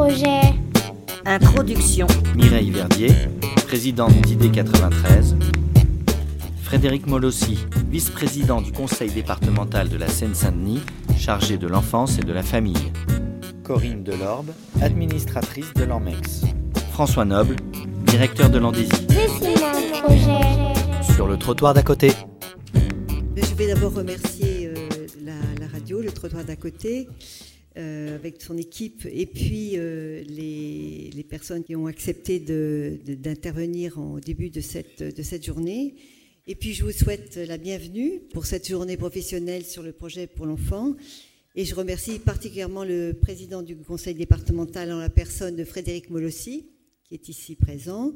projet. Introduction. Mireille Verdier, présidente d'ID 93. Frédéric Molossi, vice-président du conseil départemental de la Seine-Saint-Denis, chargé de l'enfance et de la famille. Corinne Delorbe, administratrice de l'ANMEX. François Noble, directeur de l'Andésie. Sur le trottoir d'à côté. Je vais d'abord remercier euh, la, radio, le trottoir d'à côté, euh, avec son équipe, et puis euh, les, personnes qui ont accepté d'intervenir au début de cette, de cette journée. Et puis je vous souhaite la bienvenue pour cette journée professionnelle sur le projet pour l'enfant. Et je remercie particulièrement le président du conseil départemental en la personne de Frédéric Molossi, qui est ici présent,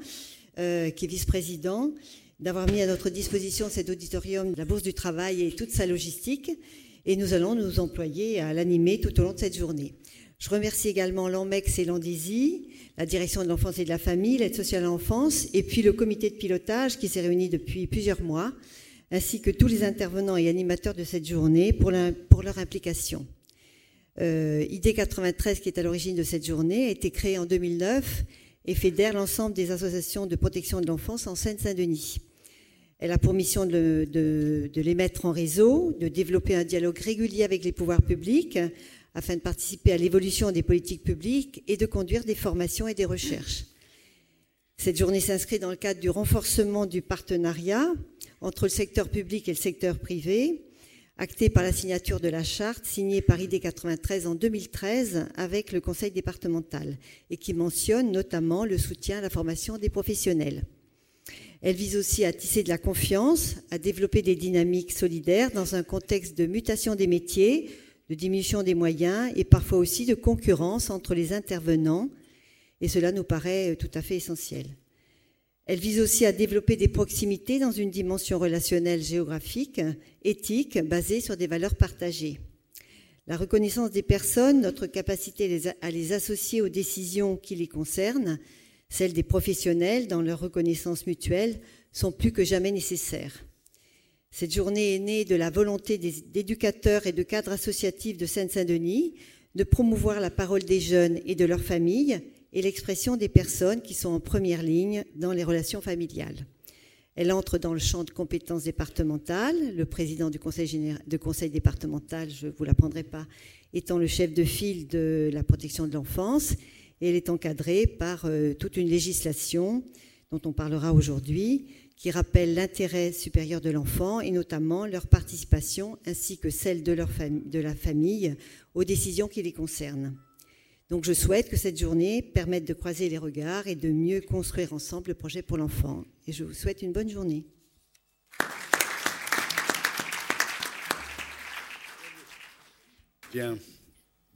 qui est vice-président, d'avoir mis à notre disposition cet auditorium de la Bourse du Travail et toute sa logistique. Et nous allons nous employer à l'animer tout au long de cette journée. Je remercie également l'ANMEX et l'ANDISI, la direction de l'enfance et de la famille, l'aide sociale à l'enfance, et puis le comité de pilotage qui s'est réuni depuis plusieurs mois, ainsi que tous les intervenants et animateurs de cette journée pour, pour leur implication. Euh, ID 93, qui est à l'origine de cette journée, a été créée en 2009 et fédère l'ensemble des associations de protection de l'enfance en Seine-Saint-Denis. Elle a pour mission de, les mettre en réseau, de développer un dialogue régulier avec les pouvoirs publics afin de participer à l'évolution des politiques publiques et de conduire des formations et des recherches. Cette journée s'inscrit dans le cadre du renforcement du partenariat entre le secteur public et le secteur privé, acté par la signature de la charte signée par ID 93 en 2013 avec le conseil départemental et qui mentionne notamment le soutien à la formation des professionnels. Elle vise aussi à tisser de la confiance, à développer des dynamiques solidaires dans un contexte de mutation des métiers, de diminution des moyens et parfois aussi de concurrence entre les intervenants. Et cela nous paraît tout à fait essentiel. Elle vise aussi à développer des proximités dans une dimension relationnelle géographique, éthique, basée sur des valeurs partagées. La reconnaissance des personnes, notre capacité à les associer aux décisions qui les concernent, celles des professionnels dans leur reconnaissance mutuelle, sont plus que jamais nécessaires. Cette journée est née de la volonté d'éducateurs et de cadres associatifs de Seine-Saint-Denis de promouvoir la parole des jeunes et de leurs familles et l'expression des personnes qui sont en première ligne dans les relations familiales. Elle entre dans le champ de compétences départementales. Le président du conseil, départemental, je ne vous l'apprendrai pas, étant le chef de file de la protection de l'enfance. Elle est encadrée par euh, toute une législation dont on parlera aujourd'hui, qui rappelle l'intérêt supérieur de l'enfant et notamment leur participation ainsi que celle de la famille aux décisions qui les concernent. Donc je souhaite que cette journée permette de croiser les regards et de mieux construire ensemble le projet pour l'enfant. Et je vous souhaite une bonne journée. Bien,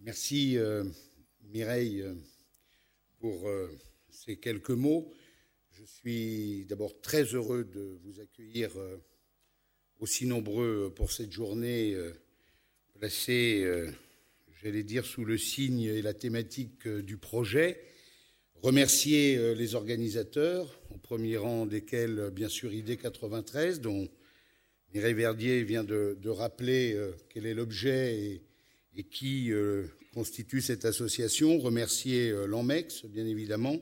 merci euh, Mireille euh, pour euh, ces quelques mots. Je suis d'abord très heureux de vous accueillir aussi nombreux pour cette journée placée j'allais dire, sous le signe et la thématique euh, du projet. Remercier euh, les organisateurs, au premier rang desquels, euh, bien sûr, ID 93, dont Mireille Verdier vient de, rappeler quel est l'objet et, qui constitue cette association. Remercier l'ANMEX, bien évidemment,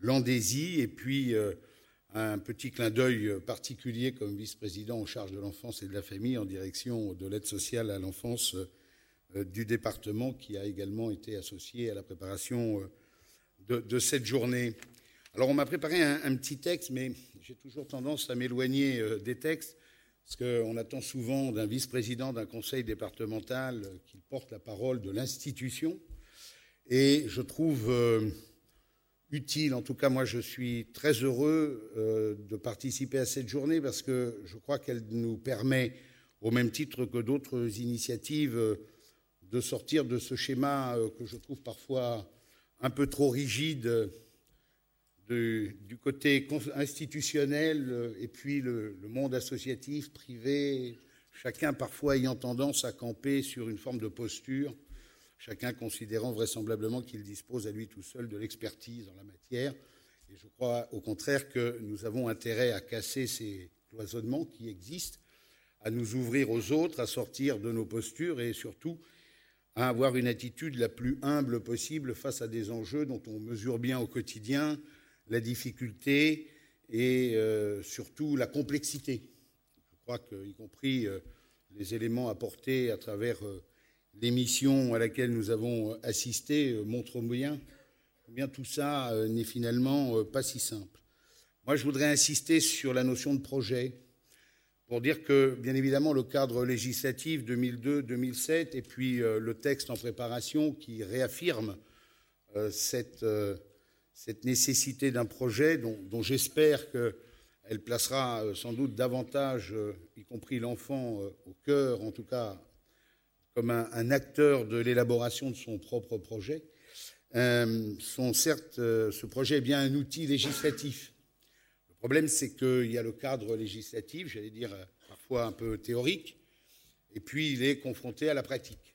l'Andésie, et puis un petit clin d'œil particulier comme vice-président en charge de l'enfance et de la famille en direction de l'aide sociale à l'enfance euh, du département qui a également été associé à la préparation euh, de, cette journée. Alors on m'a préparé un, petit texte, mais j'ai toujours tendance à m'éloigner euh, des textes, parce qu'on attend souvent d'un vice-président d'un conseil départemental qu'il porte la parole de l'institution. Et je trouve utile, en tout cas moi je suis très heureux de participer à cette journée, parce que je crois qu'elle nous permet, au même titre que d'autres initiatives, de sortir de ce schéma euh, que je trouve parfois un peu trop rigide du côté institutionnel euh, et puis le, monde associatif, privé, chacun parfois ayant tendance à camper sur une forme de posture, chacun considérant vraisemblablement qu'il dispose à lui tout seul de l'expertise en la matière. Et je crois au contraire que nous avons intérêt à casser ces cloisonnements qui existent, à nous ouvrir aux autres, à sortir de nos postures et surtout à avoir une attitude la plus humble possible face à des enjeux dont on mesure bien au quotidien la difficulté et euh, surtout la complexité. Je crois qu'y compris euh, les éléments apportés à travers euh, l'émission à laquelle nous avons assisté montrent bien combien tout ça n'est finalement pas si simple. Moi, je voudrais insister sur la notion de projet pour dire que, bien évidemment, le cadre législatif 2002-2007 et puis le texte en préparation qui réaffirme cette cette nécessité d'un projet dont, j'espère qu'elle placera euh, sans doute davantage, euh, y compris l'enfant, euh, au cœur, en tout cas, comme un, acteur de l'élaboration de son propre projet. sont certes, ce projet est bien un outil législatif. Le problème, c'est qu'il y a le cadre législatif, j'allais dire parfois un peu théorique, et puis il est confronté à la pratique.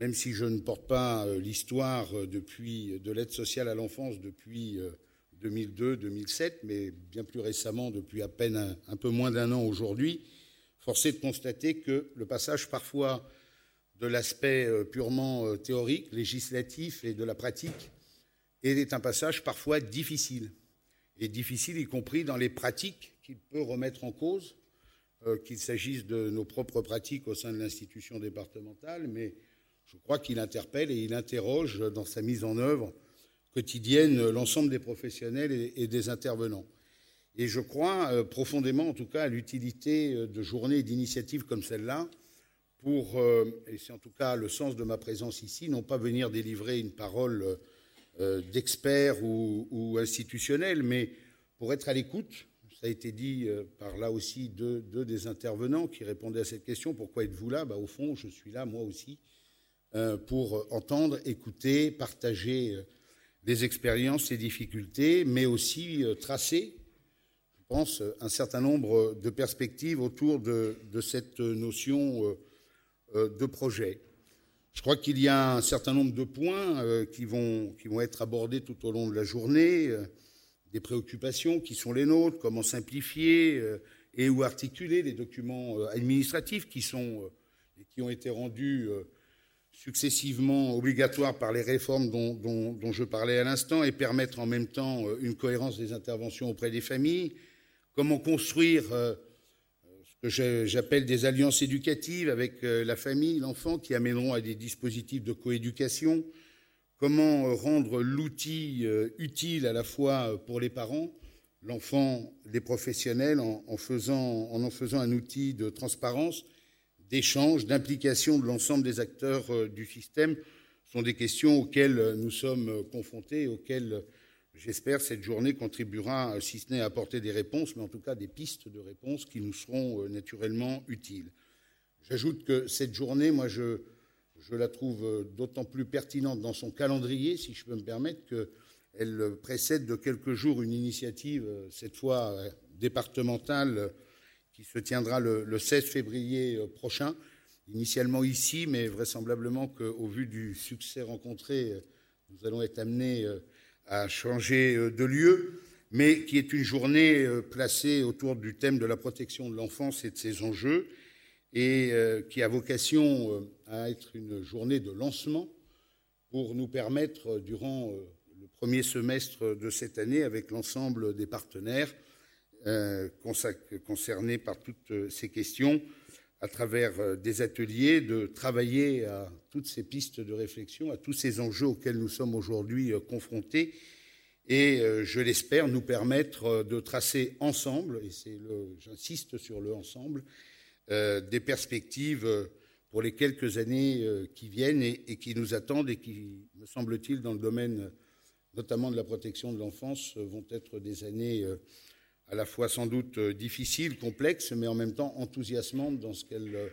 Même si je ne porte pas euh, l'histoire euh, depuis de l'aide sociale à l'enfance depuis 2002-2007, euh, mais bien plus récemment, depuis à peine un, peu moins d'un an aujourd'hui, force est de constater que le passage parfois de l'aspect purement théorique, législatif et de la pratique est un passage parfois difficile. Et difficile y compris dans les pratiques qu'il peut remettre en cause, qu'il s'agisse de nos propres pratiques au sein de l'institution départementale, mais je crois qu'il interpelle et il interroge dans sa mise en œuvre quotidienne l'ensemble des professionnels et, des intervenants. Et je crois euh, profondément, en tout cas, à l'utilité euh, de journées et d'initiatives comme celle-là pour, euh, et c'est en tout cas le sens de ma présence ici, non pas venir délivrer une parole d'expert ou, institutionnel, mais pour être à l'écoute. Ça a été dit par là aussi deux, des intervenants qui répondaient à cette question. Pourquoi êtes-vous là? Bah, Au fond, je suis là, moi aussi, pour entendre, écouter, partager euh, des expériences, et difficultés, mais aussi euh, tracer, je pense, un certain nombre de perspectives autour de, cette notion de projet. Je crois qu'il y a un certain nombre de points qui, vont, qui vont être abordés tout au long de la journée, des préoccupations qui sont les nôtres, comment simplifier et ou articuler les documents administratifs qui, sont, qui ont été rendus successivement obligatoires par les réformes dont, je parlais à l'instant et permettre en même temps euh, une cohérence des interventions auprès des familles, comment construire euh, ce que j'appelle des alliances éducatives avec euh, la famille, l'enfant, qui amèneront à des dispositifs de coéducation, comment rendre l'outil utile à la fois pour les parents, l'enfant, les professionnels, en, en faisant un outil de transparence d'échange, d'implication de l'ensemble des acteurs euh, du système sont des questions auxquelles euh, nous sommes euh, confrontés et auxquelles, j'espère, cette journée contribuera, si ce n'est à apporter des réponses, mais en tout cas des pistes de réponses qui nous seront naturellement utiles. J'ajoute que cette journée, moi, je, je la trouve d'autant plus pertinente dans son calendrier, si je peux me permettre, qu'elle précède de quelques jours une initiative, cette fois départementale, qui se tiendra le, 16 février euh, prochain, initialement ici, mais vraisemblablement qu'au vu du succès rencontré, euh, nous allons être amenés euh, à changer de lieu, mais qui est une journée placée autour du thème de la protection de l'enfance et de ses enjeux, et qui a vocation à être une journée de lancement pour nous permettre, durant le premier semestre de cette année, avec l'ensemble des partenaires, concernés par toutes euh, ces questions à travers euh, des ateliers, de travailler à toutes ces pistes de réflexion, à tous ces enjeux auxquels nous sommes aujourd'hui confrontés, et je l'espère nous permettre de tracer ensemble, et j'insiste sur le ensemble, des perspectives pour les quelques années qui viennent et, qui nous attendent et qui, me semble-t-il, dans le domaine notamment de la protection de l'enfance, vont être des années à la fois sans doute euh, difficiles, complexes, mais en même temps enthousiasmantes dans ce qu'elles euh,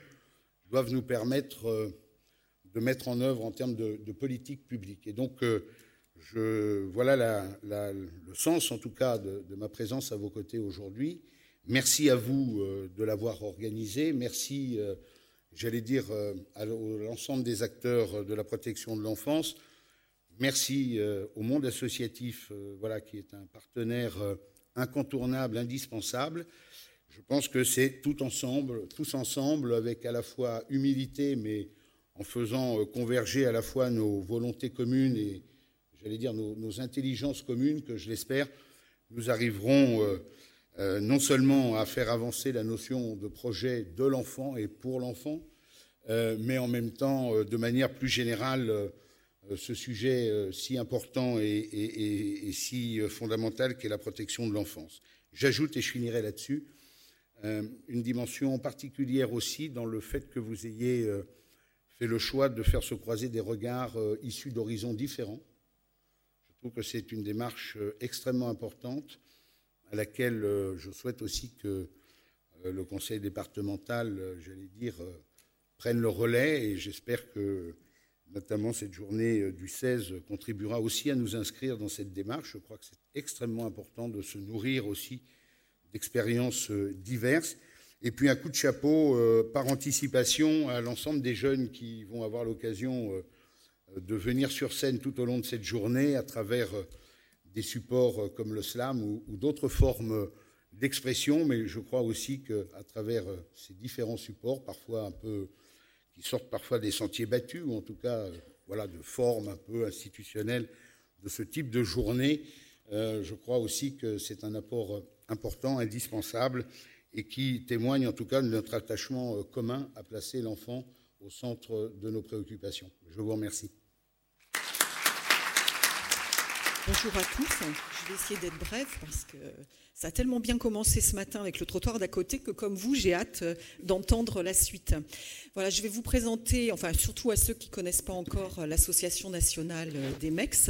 doivent nous permettre euh, de mettre en œuvre en termes de, politique publique. Et donc, voilà le sens, en tout cas, de, ma présence à vos côtés aujourd'hui. Merci à vous de l'avoir organisé. Merci, j'allais dire, à l'ensemble des acteurs de la protection de l'enfance. Merci au monde associatif, voilà, qui est un partenaire incontournable, indispensable. Je pense que c'est tout ensemble, tous ensemble, avec à la fois humilité, mais en faisant converger à la fois nos volontés communes et, j'allais dire, nos, intelligences communes, que je l'espère, nous arriverons non seulement à faire avancer la notion de projet de l'enfant et pour l'enfant, mais en même temps, de manière plus générale, ce sujet si important et, si fondamental qu'est la protection de l'enfance. J'ajoute, et je finirai là-dessus, une dimension particulière aussi dans le fait que vous ayez fait le choix de faire se croiser des regards euh, issus d'horizons différents. Je trouve que c'est une démarche euh, extrêmement importante à laquelle euh, je souhaite aussi que le conseil départemental, j'allais dire, prenne le relais et j'espère que notamment cette journée du 16 contribuera aussi à nous inscrire dans cette démarche. Je crois que c'est extrêmement important de se nourrir aussi d'expériences diverses et puis un coup de chapeau euh, par anticipation à l'ensemble des jeunes qui vont avoir l'occasion euh, de venir sur scène tout au long de cette journée à travers euh, des supports comme le slam ou, d'autres formes d'expression, mais je crois aussi qu'à travers ces différents supports, parfois un peu qui sortent parfois des sentiers battus, ou en tout cas voilà, de formes un peu institutionnelles de ce type de journée, je crois aussi que c'est un apport important, indispensable, et qui témoigne en tout cas de notre attachement euh, commun à placer l'enfant au centre de nos préoccupations. Je vous remercie. Bonjour à tous. Je vais essayer d'être bref parce que ça a tellement bien commencé ce matin avec le trottoir d'à côté que, comme vous, j'ai hâte euh, d'entendre la suite. Voilà, je vais vous présenter, enfin surtout à ceux qui ne connaissent pas encore euh, l'Association nationale des MEX,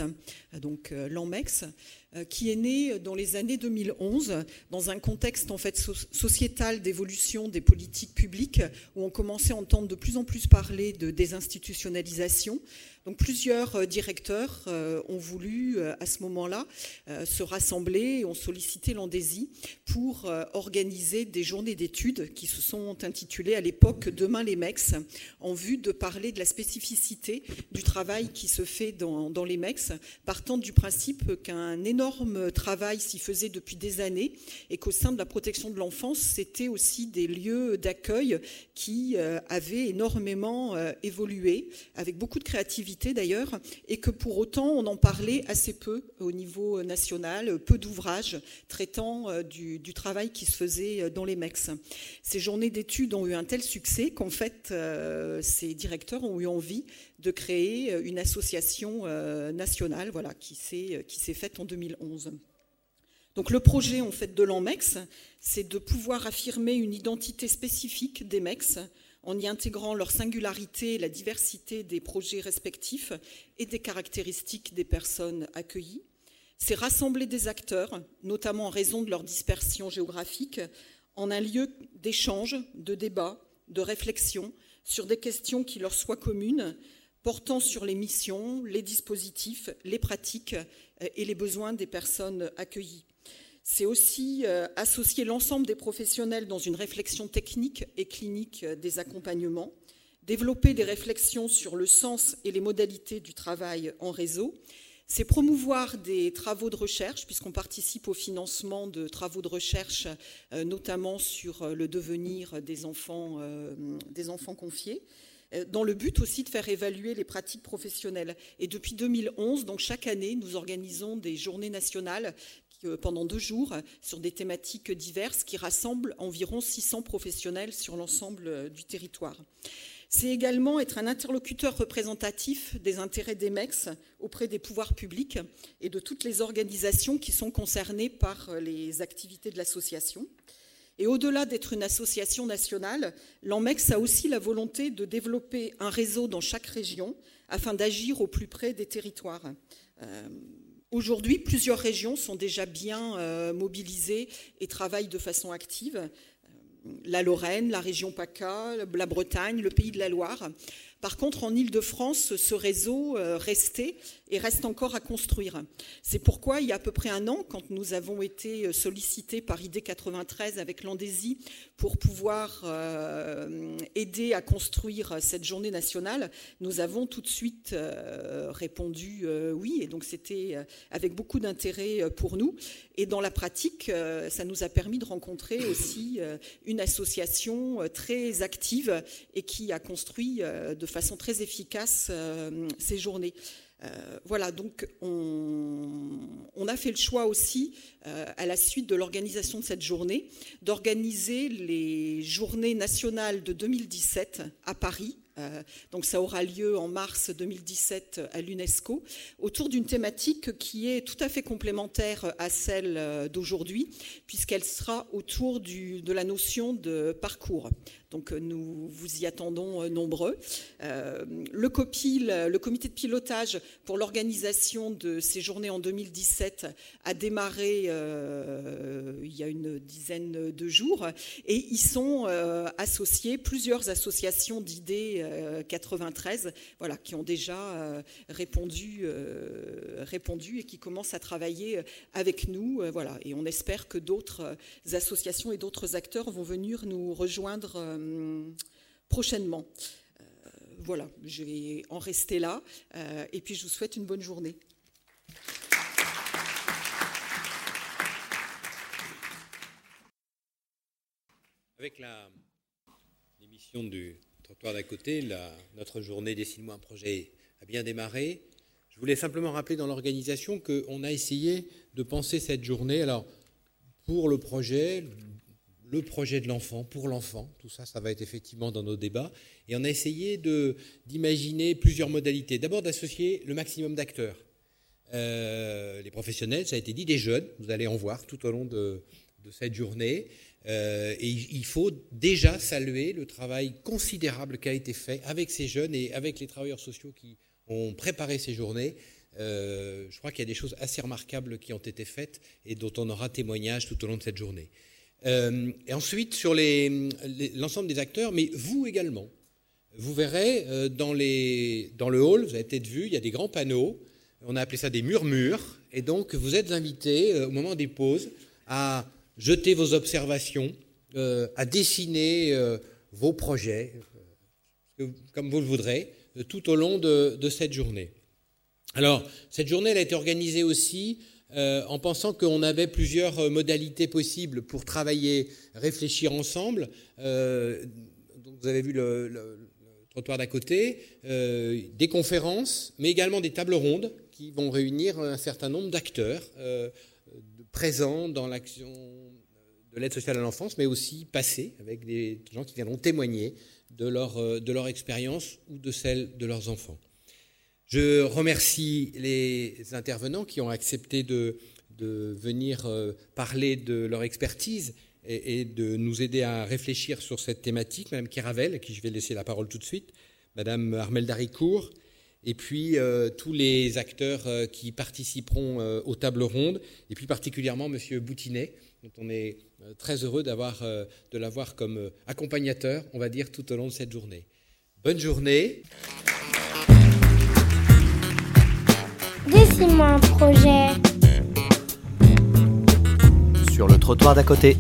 donc l'ANMEX. Euh, qui est né dans les années 2011 dans un contexte en fait sociétal d'évolution des politiques publiques où on commençait à entendre de plus en plus parler de désinstitutionnalisation, donc plusieurs euh, directeurs euh, ont voulu à ce moment-là se rassembler et ont sollicité l'Andésie pour organiser des journées d'études qui se sont intitulées à l'époque Demain les MEX en vue de parler de la spécificité du travail qui se fait dans, dans les MEX, partant du principe qu'un énorme travail s'y faisait depuis des années et qu'au sein de la protection de l'enfance, c'était aussi des lieux d'accueil qui avaient énormément évolué avec beaucoup de créativité d'ailleurs, et que pour autant on en parlait assez peu au niveau national, peu d'ouvrages traitant euh, du, travail qui se faisait euh, dans les MEX. Ces journées d'études ont eu un tel succès qu'en fait euh, ces directeurs ont eu envie de créer une association nationale voilà, qui s'est faite en 2011. Donc le projet en fait de l'ANMEX, c'est de pouvoir affirmer une identité spécifique des MEX en y intégrant leur singularité et la diversité des projets respectifs et des caractéristiques des personnes accueillies. C'est rassembler des acteurs, notamment en raison de leur dispersion géographique, en un lieu d'échange, de débat, de réflexion sur des questions qui leur soient communes, portant sur les missions, les dispositifs, les pratiques et les besoins des personnes accueillies. C'est aussi euh, associer l'ensemble des professionnels dans une réflexion technique et clinique euh, des accompagnements, développer des réflexions sur le sens et les modalités du travail en réseau. C'est promouvoir des travaux de recherche, puisqu'on participe au financement de travaux de recherche, euh, notamment sur le devenir des enfants, des enfants confiés dans le but aussi de faire évaluer les pratiques professionnelles. Et depuis 2011, donc chaque année, nous organisons des journées nationales pendant deux jours sur des thématiques diverses qui rassemblent environ 600 professionnels sur l'ensemble euh, du territoire. C'est également être un interlocuteur représentatif des intérêts des MEX auprès des pouvoirs publics et de toutes les organisations qui sont concernées par euh, les activités de l'association. Et au-delà d'être une association nationale, l'ANMEX a aussi la volonté de développer un réseau dans chaque région afin d'agir au plus près des territoires. Euh, Aujourd'hui, plusieurs régions sont déjà bien euh, mobilisées et travaillent de façon active. Euh, la Lorraine, la région PACA, la Bretagne, le Pays de la Loire. Par contre, en Ile-de-France, ce réseau euh, restait et reste encore à construire. C'est pourquoi, il y a à peu près un an, quand nous avons été sollicités par ID 93 avec l'Andésie pour pouvoir euh, aider à construire cette journée nationale, nous avons tout de suite euh, répondu euh, oui, et donc c'était avec beaucoup d'intérêt pour nous. Et dans la pratique, ça nous a permis de rencontrer aussi une association très active et qui a construit de façon très efficace ces journées. voilà, donc on, a fait le choix aussi, à la suite de l'organisation de cette journée, d'organiser les journées nationales de 2017 à Paris, euh, donc ça aura lieu en mars 2017 à l'UNESCO, autour d'une thématique qui est tout à fait complémentaire à celle euh, d'aujourd'hui, puisqu'elle sera autour de la notion de parcours. Donc euh, nous vous y attendons euh, nombreux. Euh, le comité de pilotage pour l'organisation de ces journées en 2017 a démarré il y a une dizaine de jours et y sont associés plusieurs associations d'idées 93 voilà, qui ont déjà répondu, répondu et qui commencent à travailler avec nous. voilà, et on espère que d'autres associations et d'autres acteurs vont venir nous rejoindre prochainement. Euh, voilà, je vais en rester là. Euh, et puis je vous souhaite une bonne journée. Avec l'émission du trottoir d'à côté, notre journée Dessine-moi un projet a bien démarré. Je voulais simplement rappeler dans l'organisation qu'on a essayé de penser cette journée. Alors, pour le projet, le projet de l'enfant, pour l'enfant. Tout ça, ça va être effectivement dans nos débats. Et on a essayé d'imaginer plusieurs modalités. D'abord d'associer le maximum d'acteurs. Euh, les professionnels, ça a été dit, des jeunes, vous allez en voir tout au long de, cette journée. Euh, et il faut déjà saluer le travail considérable qui a été fait avec ces jeunes et avec les travailleurs sociaux qui ont préparé ces journées. Euh, je crois qu'il y a des choses assez remarquables qui ont été faites et dont on aura témoignage tout au long de cette journée. Euh, et ensuite, sur l'ensemble des acteurs, mais vous également. Vous verrez, euh, dans, le hall, vous avez peut-être vu, il y a des grands panneaux. On a appelé ça des murmures. Et donc, vous êtes invités, euh, au moment des pauses, à jeter vos observations, à dessiner vos projets, comme vous le voudrez, tout au long de, de cette journée. Alors, cette journée, elle a été organisée aussi euh, en pensant qu'on avait plusieurs euh, modalités possibles pour travailler, réfléchir ensemble. Euh, vous avez vu le, trottoir d'à côté, des conférences, mais également des tables rondes qui vont réunir un certain nombre d'acteurs présents dans l'action de l'aide sociale à l'enfance, mais aussi passés, avec des gens qui viendront témoigner de leur, de leur expérience ou de celle de leurs enfants. Je remercie les intervenants qui ont accepté de, venir euh, parler de leur expertise et, de nous aider à réfléchir sur cette thématique. Madame Kiravel, à qui je vais laisser la parole tout de suite, Madame Armel Daricourt, et puis euh, tous les acteurs euh, qui participeront aux tables rondes, et puis particulièrement Monsieur Boutinet, dont on est très heureux de l'avoir comme accompagnateur, on va dire, tout au long de cette journée. Bonne journée. Dessine-moi un projet. Sur le trottoir d'à côté.